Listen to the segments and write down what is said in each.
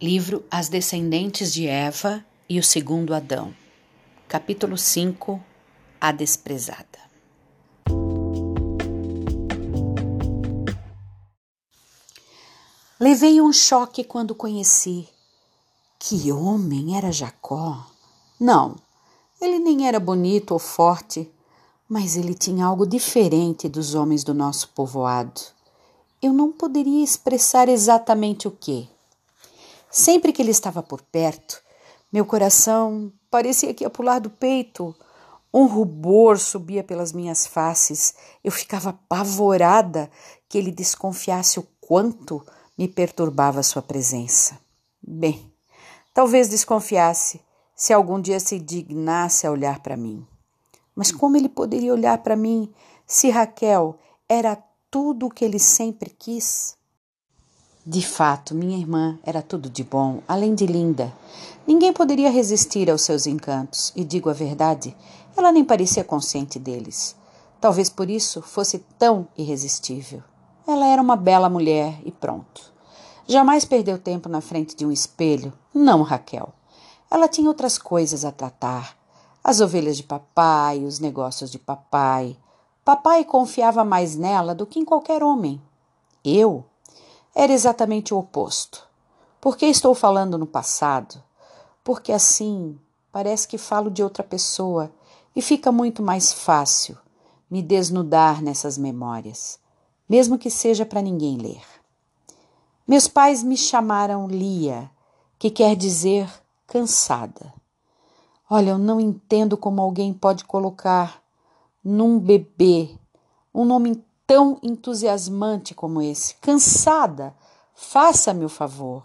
Livro As Descendentes de Eva e o Segundo Adão, capítulo 5 A Desprezada. Levei um choque quando conheci. Que homem era Jacó? Não, ele nem era bonito ou forte, mas ele tinha algo diferente dos homens do nosso povoado. Eu não poderia expressar exatamente o que Sempre que ele estava por perto, meu coração parecia que ia pular do peito. Um rubor subia pelas minhas faces. Eu ficava apavorada que ele desconfiasse o quanto me perturbava sua presença. Bem, talvez desconfiasse se algum dia se dignasse a olhar para mim. Mas como ele poderia olhar para mim se Raquel era tudo o que ele sempre quis? De fato, minha irmã era tudo de bom, além de linda. Ninguém poderia resistir aos seus encantos, e digo a verdade, ela nem parecia consciente deles. Talvez por isso fosse tão irresistível. Ela era uma bela mulher e pronto. Jamais perdeu tempo na frente de um espelho. Não, Raquel. Ela tinha outras coisas a tratar. As ovelhas de papai, os negócios de papai. Papai confiava mais nela do que em qualquer homem. Eu era exatamente o oposto. Por que estou falando no passado? Porque assim parece que falo de outra pessoa e fica muito mais fácil me desnudar nessas memórias, mesmo que seja para ninguém ler. Meus pais me chamaram Lia, que quer dizer cansada. Olha, eu não entendo como alguém pode colocar num bebê um nome tão entusiasmante como esse. Cansada, faça-me o favor.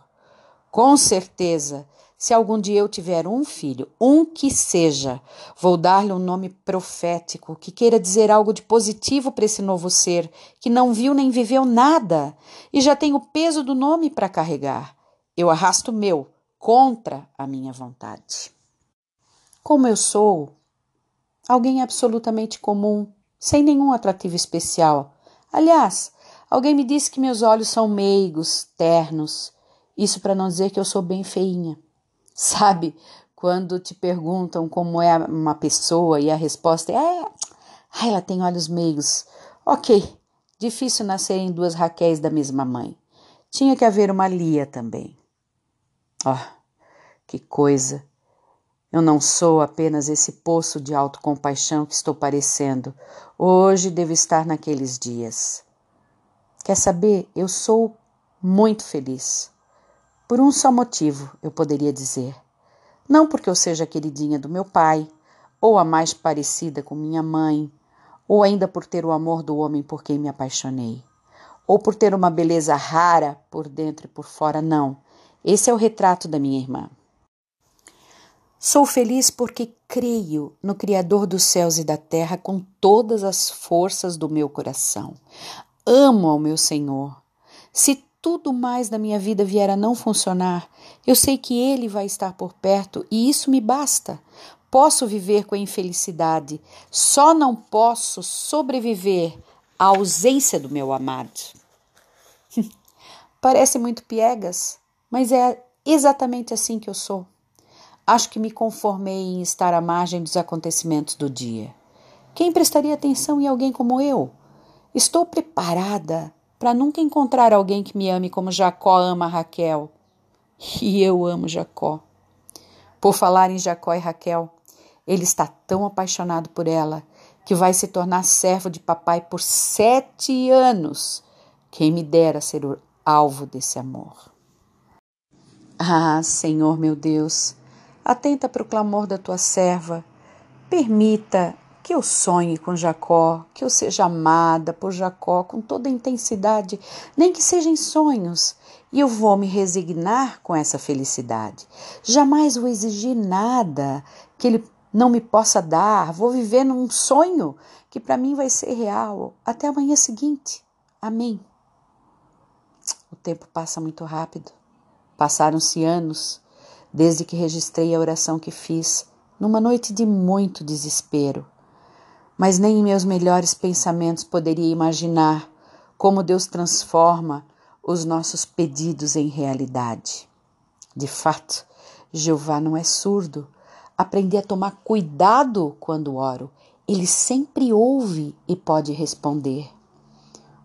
Com certeza, se algum dia eu tiver um filho, um que seja, vou dar-lhe um nome profético que queira dizer algo de positivo para esse novo ser que não viu nem viveu nada e já tem o peso do nome para carregar. Eu arrasto meu contra a minha vontade. Como eu sou alguém absolutamente comum, sem nenhum atrativo especial. Aliás, alguém me disse que meus olhos são meigos, ternos. Isso para não dizer que eu sou bem feinha. Sabe, quando te perguntam como é uma pessoa e a resposta é: ah, ela tem olhos meigos. Ok, difícil nascerem duas Raquéis da mesma mãe. Tinha que haver uma Lia também. Oh, que coisa! Eu não sou apenas esse poço de autocompaixão que estou parecendo. Hoje devo estar naqueles dias. Quer saber? Eu sou muito feliz. Por um só motivo, eu poderia dizer. Não porque eu seja a queridinha do meu pai, ou a mais parecida com minha mãe, ou ainda por ter o amor do homem por quem me apaixonei, ou por ter uma beleza rara por dentro e por fora, não. Esse é o retrato da minha irmã. Sou feliz porque creio no Criador dos céus e da terra com todas as forças do meu coração. Amo ao meu Senhor. Se tudo mais da minha vida vier a não funcionar, eu sei que Ele vai estar por perto e isso me basta. Posso viver com a infelicidade, só não posso sobreviver à ausência do meu amado. Parece muito piegas, mas é exatamente assim que eu sou. Acho que me conformei em estar à margem dos acontecimentos do dia. Quem prestaria atenção em alguém como eu? Estou preparada para nunca encontrar alguém que me ame como Jacó ama Raquel. E eu amo Jacó. Por falar em Jacó e Raquel, ele está tão apaixonado por ela que vai se tornar servo de papai por sete anos. Quem me dera ser o alvo desse amor. Ah, Senhor meu Deus, Atenta para o clamor da tua serva. Permita que eu sonhe com Jacó, que eu seja amada por Jacó com toda a intensidade, nem que sejam sonhos, e eu vou me resignar com essa felicidade. Jamais vou exigir nada que ele não me possa dar, vou viver num sonho que para mim vai ser real até a manhã seguinte. Amém. O tempo passa muito rápido. Passaram-se anos desde que registrei a oração que fiz numa noite de muito desespero. Mas nem em meus melhores pensamentos poderia imaginar como Deus transforma os nossos pedidos em realidade. De fato, Jeová não é surdo. Aprendi a tomar cuidado quando oro. Ele sempre ouve e pode responder.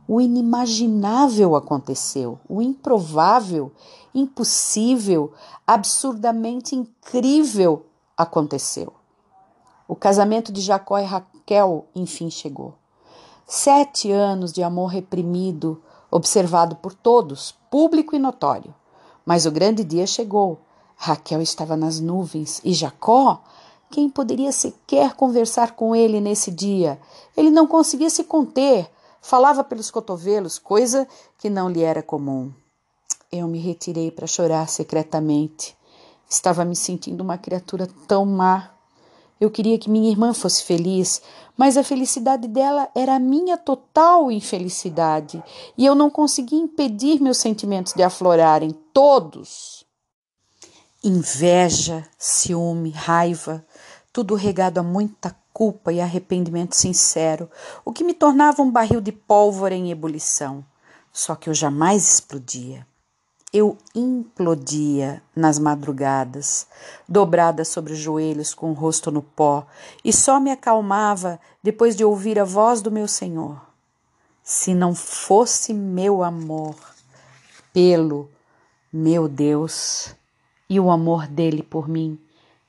O inimaginável aconteceu, o improvável, impossível, absurdamente incrível aconteceu. O casamento de Jacó e Raquel enfim chegou. Sete anos de amor reprimido, observado por todos, público e notório. Mas o grande dia chegou. Raquel estava nas nuvens e Jacó, quem poderia sequer conversar com ele nesse dia? Ele não conseguia se conter, falava pelos cotovelos, coisa que não lhe era comum. Eu me retirei para chorar secretamente. Estava me sentindo uma criatura tão má. Eu queria que minha irmã fosse feliz, mas a felicidade dela era a minha total infelicidade, e eu não conseguia impedir meus sentimentos de aflorarem todos. Inveja, ciúme, raiva, tudo regado a muita culpa e arrependimento sincero, o que me tornava um barril de pólvora em ebulição. Só que eu jamais explodia. Eu implodia nas madrugadas, dobrada sobre os joelhos com o rosto no pó, e só me acalmava depois de ouvir a voz do meu Senhor. Se não fosse meu amor pelo meu Deus e o amor dele por mim,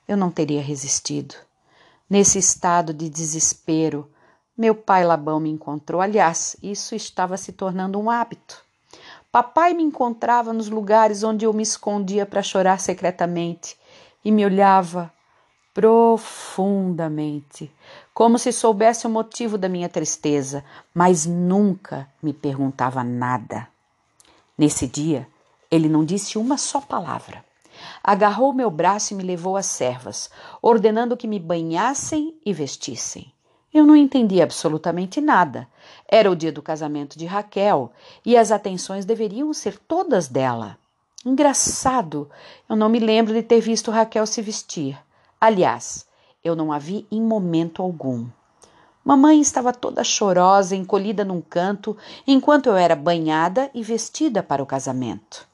eu não teria resistido. Nesse estado de desespero, meu pai Labão me encontrou. Aliás, isso estava se tornando um hábito. Papai me encontrava nos lugares onde eu me escondia para chorar secretamente e me olhava profundamente, como se soubesse o motivo da minha tristeza, mas nunca me perguntava nada. Nesse dia, ele não disse uma só palavra. Agarrou meu braço e me levou às servas, ordenando que me banhassem e vestissem. Eu não entendi absolutamente nada. Era o dia do casamento de Raquel e as atenções deveriam ser todas dela. Engraçado, eu não me lembro de ter visto Raquel se vestir. Aliás, eu não a vi em momento algum. Mamãe estava toda chorosa, encolhida num canto, enquanto eu era banhada e vestida para o casamento.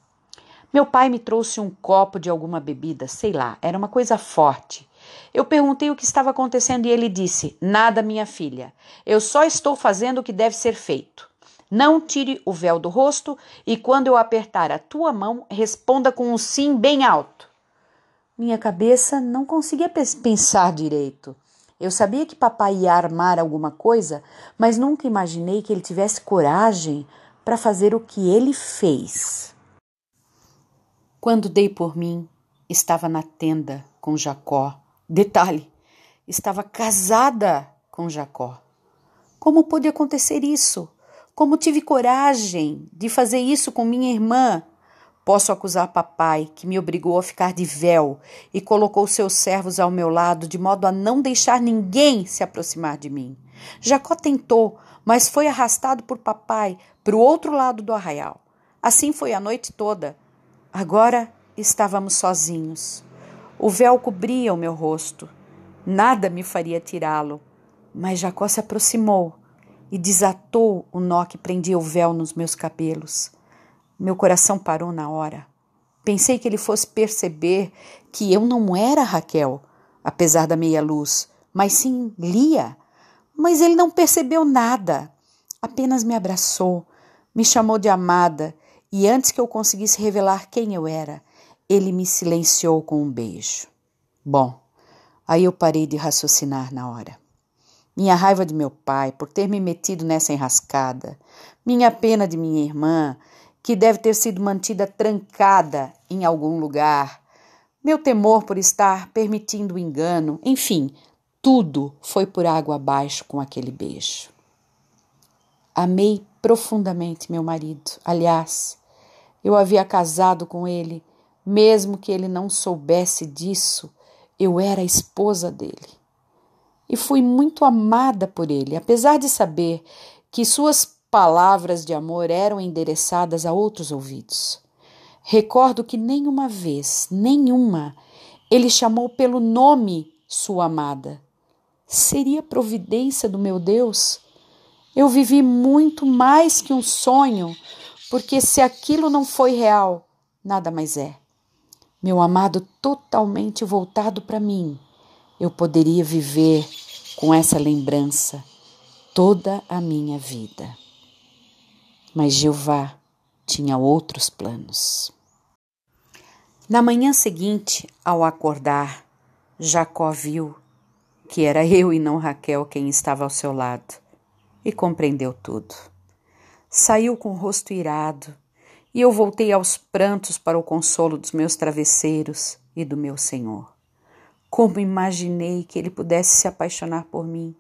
Meu pai me trouxe um copo de alguma bebida, sei lá, era uma coisa forte. Eu perguntei o que estava acontecendo e ele disse: Nada, minha filha. Eu só estou fazendo o que deve ser feito. Não tire o véu do rosto e quando eu apertar a tua mão, responda com um sim bem alto. Minha cabeça não conseguia pensar direito. Eu sabia que papai ia armar alguma coisa, mas nunca imaginei que ele tivesse coragem para fazer o que ele fez. Quando dei por mim, estava na tenda com Jacó Detalhe: estava casada com Jacó. Como pôde acontecer isso? Como tive coragem de fazer isso com minha irmã? Posso acusar papai, que me obrigou a ficar de véu e colocou seus servos ao meu lado de modo a não deixar ninguém se aproximar de mim. Jacó tentou, mas foi arrastado por papai para o outro lado do arraial. Assim foi a noite toda. Agora estávamos sozinhos. O véu cobria o meu rosto. Nada me faria tirá-lo. Mas Jacó se aproximou e desatou o nó que prendia o véu nos meus cabelos. Meu coração parou na hora. Pensei que ele fosse perceber que eu não era Raquel, apesar da meia luz, mas sim Lia. Mas ele não percebeu nada. Apenas me abraçou, me chamou de amada e antes que eu conseguisse revelar quem eu era, ele me silenciou com um beijo. Bom, aí eu parei de raciocinar na hora. Minha raiva de meu pai por ter me metido nessa enrascada, minha pena de minha irmã, que deve ter sido mantida trancada em algum lugar, meu temor por estar permitindo o engano, enfim, tudo foi por água abaixo com aquele beijo. Amei profundamente meu marido. Aliás, eu havia casado com ele mesmo que ele não soubesse disso, eu era a esposa dele. E fui muito amada por ele, apesar de saber que suas palavras de amor eram endereçadas a outros ouvidos. Recordo que nenhuma vez, nenhuma, ele chamou pelo nome sua amada. Seria providência do meu Deus? Eu vivi muito mais que um sonho, porque se aquilo não foi real, nada mais é. meu amado totalmente voltado para mim, eu poderia viver com essa lembrança toda a minha vida. Mas Jeová tinha outros planos. Na manhã seguinte, ao acordar, Jacó viu que era eu e não Raquel quem estava ao seu lado e compreendeu tudo. Saiu com o rosto irado e eu voltei aos prantos para o consolo dos meus travesseiros e do meu Senhor. Como imaginei que ele pudesse se apaixonar por mim.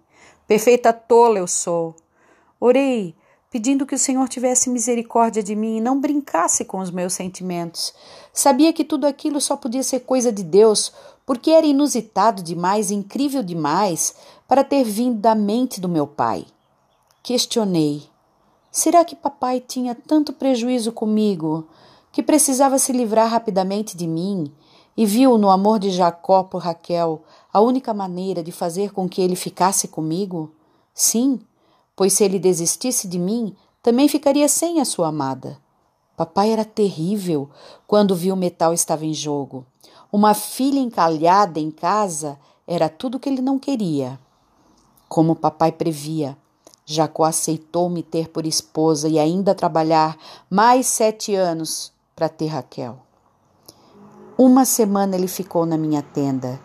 Perfeita tola eu sou. Orei pedindo que o Senhor tivesse misericórdia de mim e não brincasse com os meus sentimentos. Sabia que tudo aquilo só podia ser coisa de Deus, porque era inusitado demais, incrível demais, para ter vindo da mente do meu pai. Questionei: será que papai tinha tanto prejuízo comigo que precisava se livrar rapidamente de mim? E viu no amor de Jacó por Raquel a única maneira de fazer com que ele ficasse comigo? Sim, pois se ele desistisse de mim, também ficaria sem a sua amada. Papai era terrível quando viu metal estava em jogo. Uma filha encalhada em casa era tudo que ele não queria. Como papai previa, Jacó aceitou me ter por esposa e ainda trabalhar mais sete anos para ter Raquel. Uma semana ele ficou na minha tenda,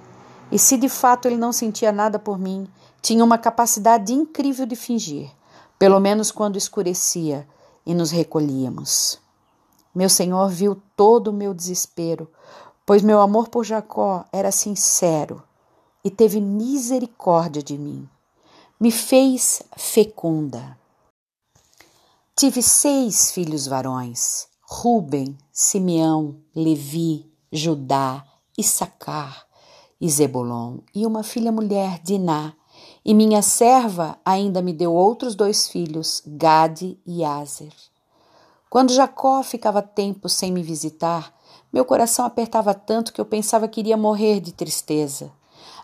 e se de fato ele não sentia nada por mim, tinha uma capacidade incrível de fingir, pelo menos quando escurecia e nos recolhíamos. Meu Senhor viu todo o meu desespero, pois meu amor por Jacó era sincero e teve misericórdia de mim. Me fez fecunda. Tive seis filhos varões: Ruben, Simeão, Levi, Judá, Issacar e Zebulon, e uma filha mulher, Diná, e minha serva ainda me deu outros dois filhos, Gade e Azer. Quando Jacó ficava tempo sem me visitar, meu coração apertava tanto que eu pensava que iria morrer de tristeza.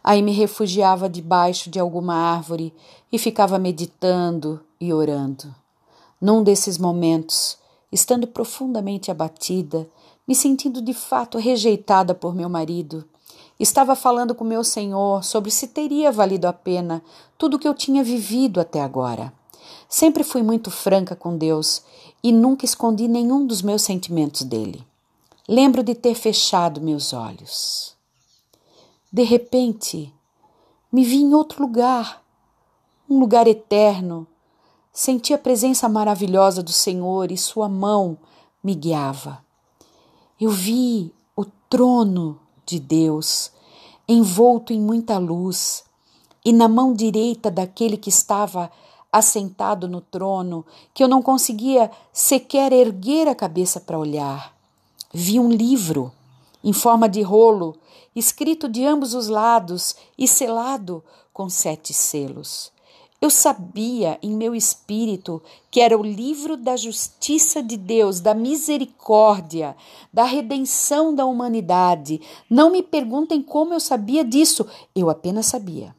Aí me refugiava debaixo de alguma árvore e ficava meditando e orando. Num desses momentos, estando profundamente abatida, me sentindo de fato rejeitada por meu marido, Estava falando com meu Senhor sobre se teria valido a pena tudo o que eu tinha vivido até agora. Sempre fui muito franca com Deus e nunca escondi nenhum dos meus sentimentos dele. Lembro de ter fechado meus olhos. De repente, me vi em outro lugar, um lugar eterno. Senti a presença maravilhosa do Senhor e Sua mão me guiava. Eu vi o trono de Deus, envolto em muita luz, e na mão direita daquele que estava assentado no trono, que eu não conseguia sequer erguer a cabeça para olhar. Vi um livro em forma de rolo, escrito de ambos os lados e selado com sete selos. Eu sabia em meu espírito que era o livro da justiça de Deus, da misericórdia, da redenção da humanidade. Não me perguntem como eu sabia disso, eu apenas sabia.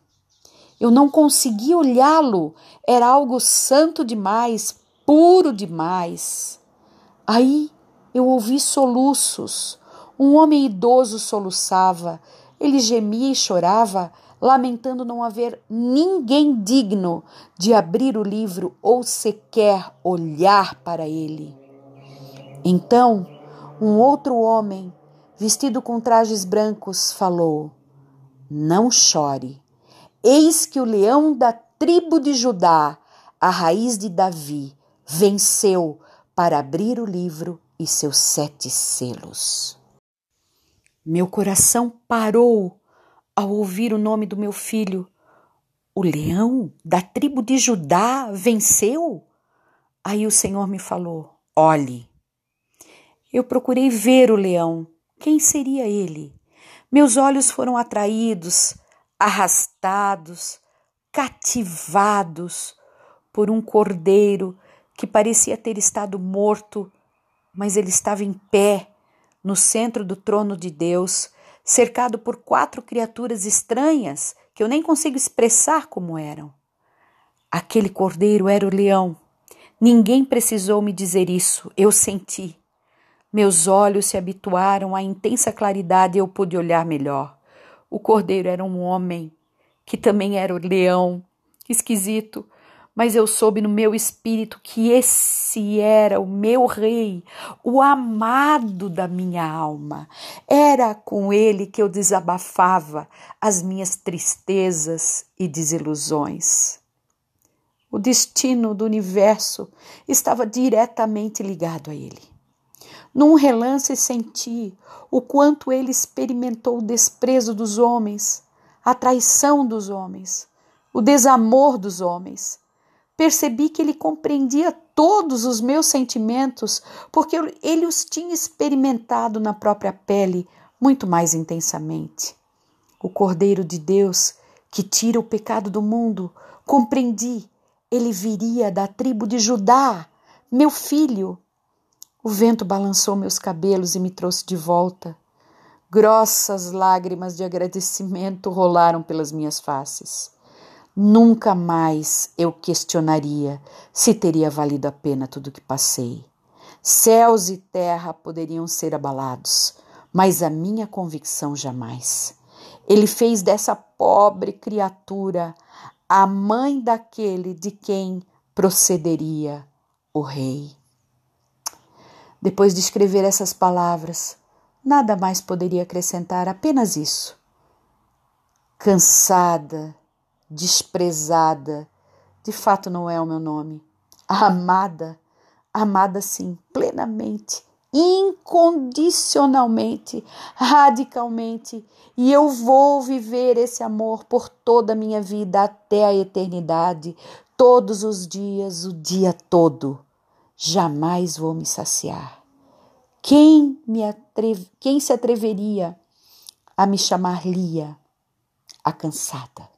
Eu não conseguia olhá-lo, era algo santo demais, puro demais. Aí eu ouvi soluços. Um homem idoso soluçava, ele gemia e chorava lamentando não haver ninguém digno de abrir o livro ou sequer olhar para ele. Então, um outro homem, vestido com trajes brancos, falou: Não chore. Eis que o leão da tribo de Judá, a raiz de Davi, venceu para abrir o livro e seus sete selos. Meu coração parou ao ouvir o nome do meu filho. O leão da tribo de Judá venceu? Aí o Senhor me falou: Olhe. Eu procurei ver o leão. Quem seria ele? Meus olhos foram atraídos, arrastados, cativados por um cordeiro que parecia ter estado morto, mas ele estava em pé no centro do trono de Deus, cercado por quatro criaturas estranhas que eu nem consigo expressar como eram. Aquele cordeiro era o leão. Ninguém precisou me dizer isso, eu senti. Meus olhos se habituaram à intensa claridade e eu pude olhar melhor. O cordeiro era um homem, que também era o leão. Esquisito, mas eu soube no meu espírito que esse era o meu rei, o amado da minha alma. Era com ele que eu desabafava as minhas tristezas e desilusões. O destino do universo estava diretamente ligado a ele. Num relance senti o quanto ele experimentou o desprezo dos homens, a traição dos homens, o desamor dos homens Percebi que ele compreendia todos os meus sentimentos, porque ele os tinha experimentado na própria pele muito mais intensamente. O Cordeiro de Deus, que tira o pecado do mundo, compreendi, ele viria da tribo de Judá, meu filho. O vento balançou meus cabelos e me trouxe de volta. Grossas lágrimas de agradecimento rolaram pelas minhas faces. Nunca mais eu questionaria se teria valido a pena tudo o que passei. Céus e terra poderiam ser abalados, mas a minha convicção jamais. Ele fez dessa pobre criatura a mãe daquele de quem procederia o rei. Depois de escrever essas palavras, nada mais poderia acrescentar, apenas isso. Cansada, desprezada, de fato não é o meu nome. Amada, amada sim, plenamente, incondicionalmente, radicalmente, e eu vou viver esse amor por toda a minha vida até a eternidade, todos os dias, o dia todo. Jamais vou me saciar. Quem, me atreve, quem se atreveria a me chamar Lia, a cansada?